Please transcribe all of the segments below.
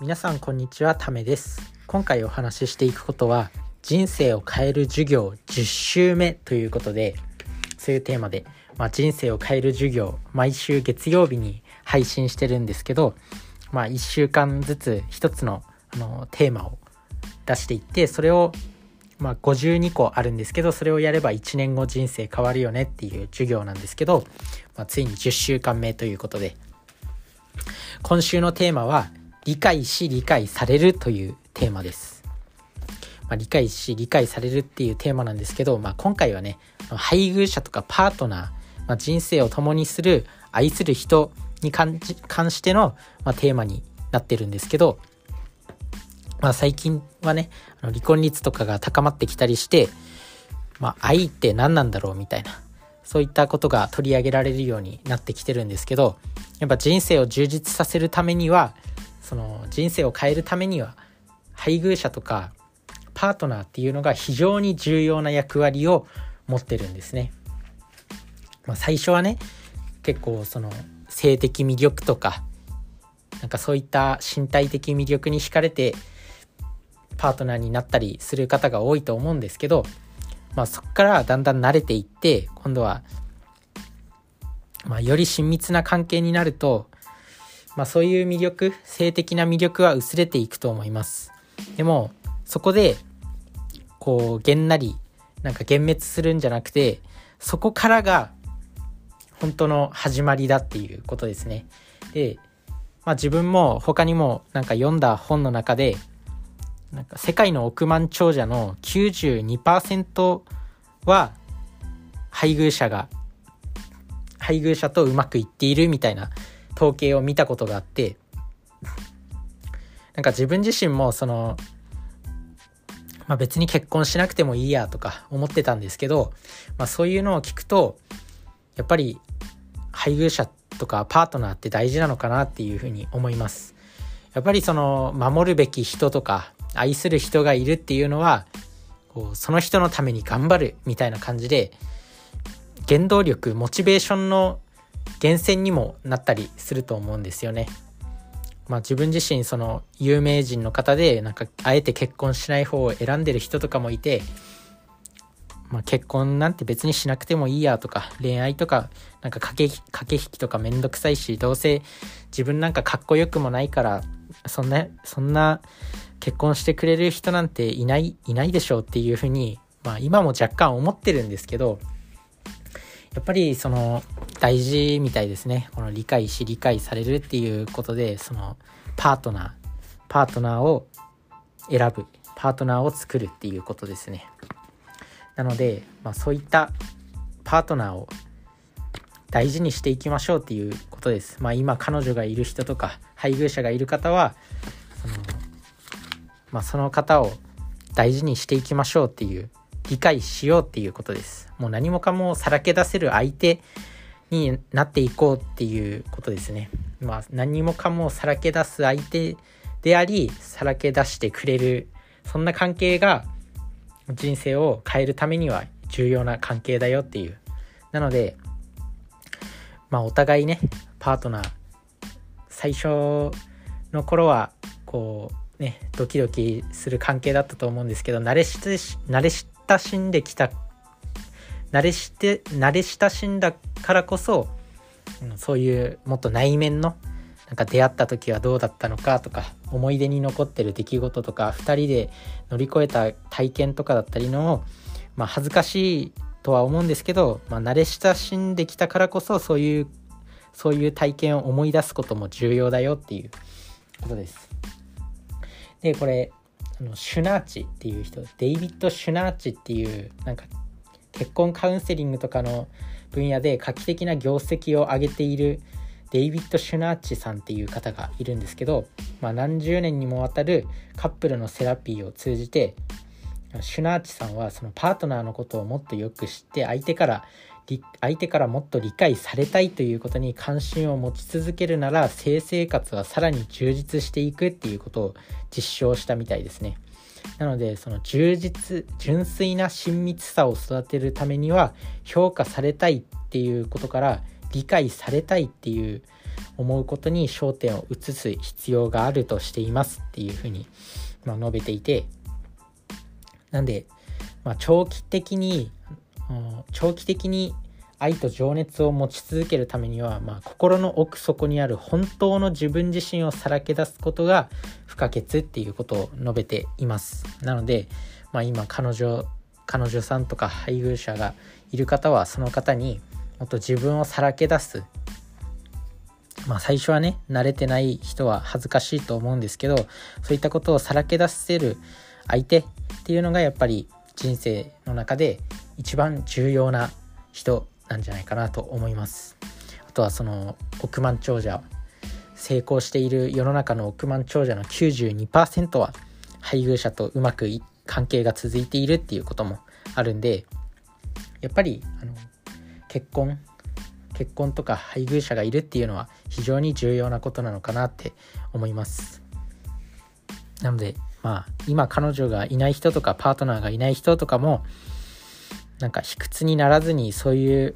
皆さんこんにちはためです。今回お話ししていくことは人生を変える授業10週目ということでそういうテーマで、まあ、人生を変える授業毎週月曜日に配信してるんですけど、まあ、1週間ずつ1つのあのテーマを出していってそれをまあ、52個あるんですけどそれをやれば1年後人生変わるよねっていう授業なんですけど、まあ、ついに10週間目ということで今週のテーマは理解し理解されるというテーマです。まあ、理解し理解されるっていうテーマなんですけど、まあ、今回はね配偶者とかパートナー、まあ、人生を共にする愛する人に関しての、ま、テーマになってるんですけど、まあ、最近はねあの離婚率とかが高まってきたりして、まあ、愛って何なんだろうみたいなそういったことが取り上げられるようになってきてるんですけどやっぱ人生を充実させるためにはその人生を変えるためには配偶者とかパートナーっていうのが非常に重要な役割を持ってるんですね。まあ、最初はね結構その性的魅力とかなんかそういった身体的魅力に惹かれてパートナーになったりする方が多いと思うんですけど、まあ、そこからだんだん慣れていって今度は、まあ、より親密な関係になるとまあそういう魅力、性的な魅力は薄れていくと思います。でも、そこで、こう、げんなり、なんか幻滅するんじゃなくて、そこからが、本当の始まりだっていうことですね。で、まあ自分も他にもなんか読んだ本の中で、なんか世界の億万長者の92%は配偶者が配偶者とうまくいっているみたいな統計を見たことがあってなんか自分自身もそのまあ、別に結婚しなくてもいいやとか思ってたんですけど、まあ、そういうのを聞くとやっぱり配偶者とかパートナーって大事なのかなっていうふうに思います。やっぱりその守るべき人とか愛する人がいるっていうのはこうその人のために頑張るみたいな感じで原動力モチベーションの源泉にもなったりすると思うんですよね。まあ自分自身その有名人の方でなんかあえて結婚しない方を選んでる人とかもいて、まあ、結婚なんて別にしなくてもいいやとか恋愛とかなんか駆け引きとかめんどくさいしどうせ自分なんかかっこよくもないからそんなそんな結婚してくれる人なんていないいないでしょうっていうふうにまあ今も若干思ってるんですけどやっぱりその大事みたいですね。この理解し理解されるっていうことでそのパートナーパートナーを選ぶパートナーを作るっていうことですね。なので、まあ、そういったパートナーを大事にしていきましょうっていうことです。まあ今彼女がいる人とか配偶者がいる方はその,、まあ、その方を大事にしていきましょうっていう理解しようっていうことです。もう何もかもさらけ出せる相手になっていこうっていうことですね。まあ何もかもさらけ出す相手であり、さらけ出してくれる、そんな関係が人生を変えるためには重要な関係だよっていう。なので、まあお互いね、パートナー、最初の頃は、こう、ね、ドキドキする関係だったと思うんですけど、慣れし慣れ親しんできた慣れして慣れ親しんだからこそそういうもっと内面のなんか出会った時はどうだったのかとか思い出に残ってる出来事とか2人で乗り越えた体験とかだったりのを、まあ、恥ずかしいとは思うんですけど、まあ、慣れ親しんできたからこそそういうそういう体験を思い出すことも重要だよっていうことです。でこれあのシュナーチっていう人デイビッド・シュナーチっていうなんか結婚カウンセリングとかの分野で画期的な業績を上げているデイビッド・シュナーチさんっていう方がいるんですけど、まあ、何十年にもわたるカップルのセラピーを通じてシュナーチさんはそのパートナーのことをもっとよく知って相手から相手からもっと理解されたいということに関心を持ち続けるなら性生活はさらに充実していくっていうことを実証したみたいですね。なのでその充実純粋な親密さを育てるためには評価されたいっていうことから理解されたいっていう思うことに焦点を移す必要があるとしていますっていうふうに、ま、述べていてなんで、まあ、長期的に長期的に愛と情熱を持ち続けるためには、まあ、心の奥底にある本当の自分自身をさらけ出すことが不可欠っていうことを述べています。なので、まあ、今彼女彼女さんとか配偶者がいる方はその方にもっと自分をさらけ出す。まあ最初はね慣れてない人は恥ずかしいと思うんですけどそういったことをさらけ出せる相手っていうのがやっぱり人生の中で一番重要な人なんじゃないかなと思います。あとはその億万長者成功している世の中の億万長者の92%は配偶者とうまく関係が続いているっていうこともあるんでやっぱりあの結婚結婚とか配偶者がいるっていうのは非常に重要なことなのかなって思います。なのでまあ今彼女がいない人とかパートナーがいない人とかもなんか卑屈にならずにそういう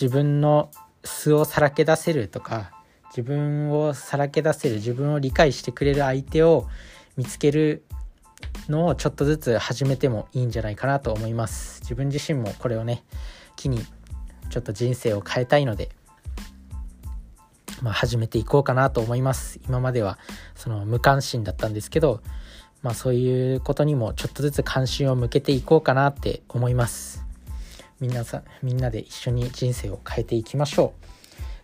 自分の素をさらけ出せるとか自分をさらけ出せる自分を理解してくれる相手を見つけるのをちょっとずつ始めてもいいんじゃないかなと思います。自分自身もこれをね機にちょっと人生を変えたいのでまあ、始めていこうかなと思います。今まではその無関心だったんですけどまあそういうことにもちょっとずつ関心を向けていこうかなって思います。みんなさみんなで一緒に人生を変えていきましょう。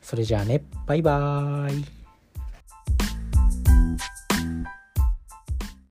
それじゃあね。バイバーイ。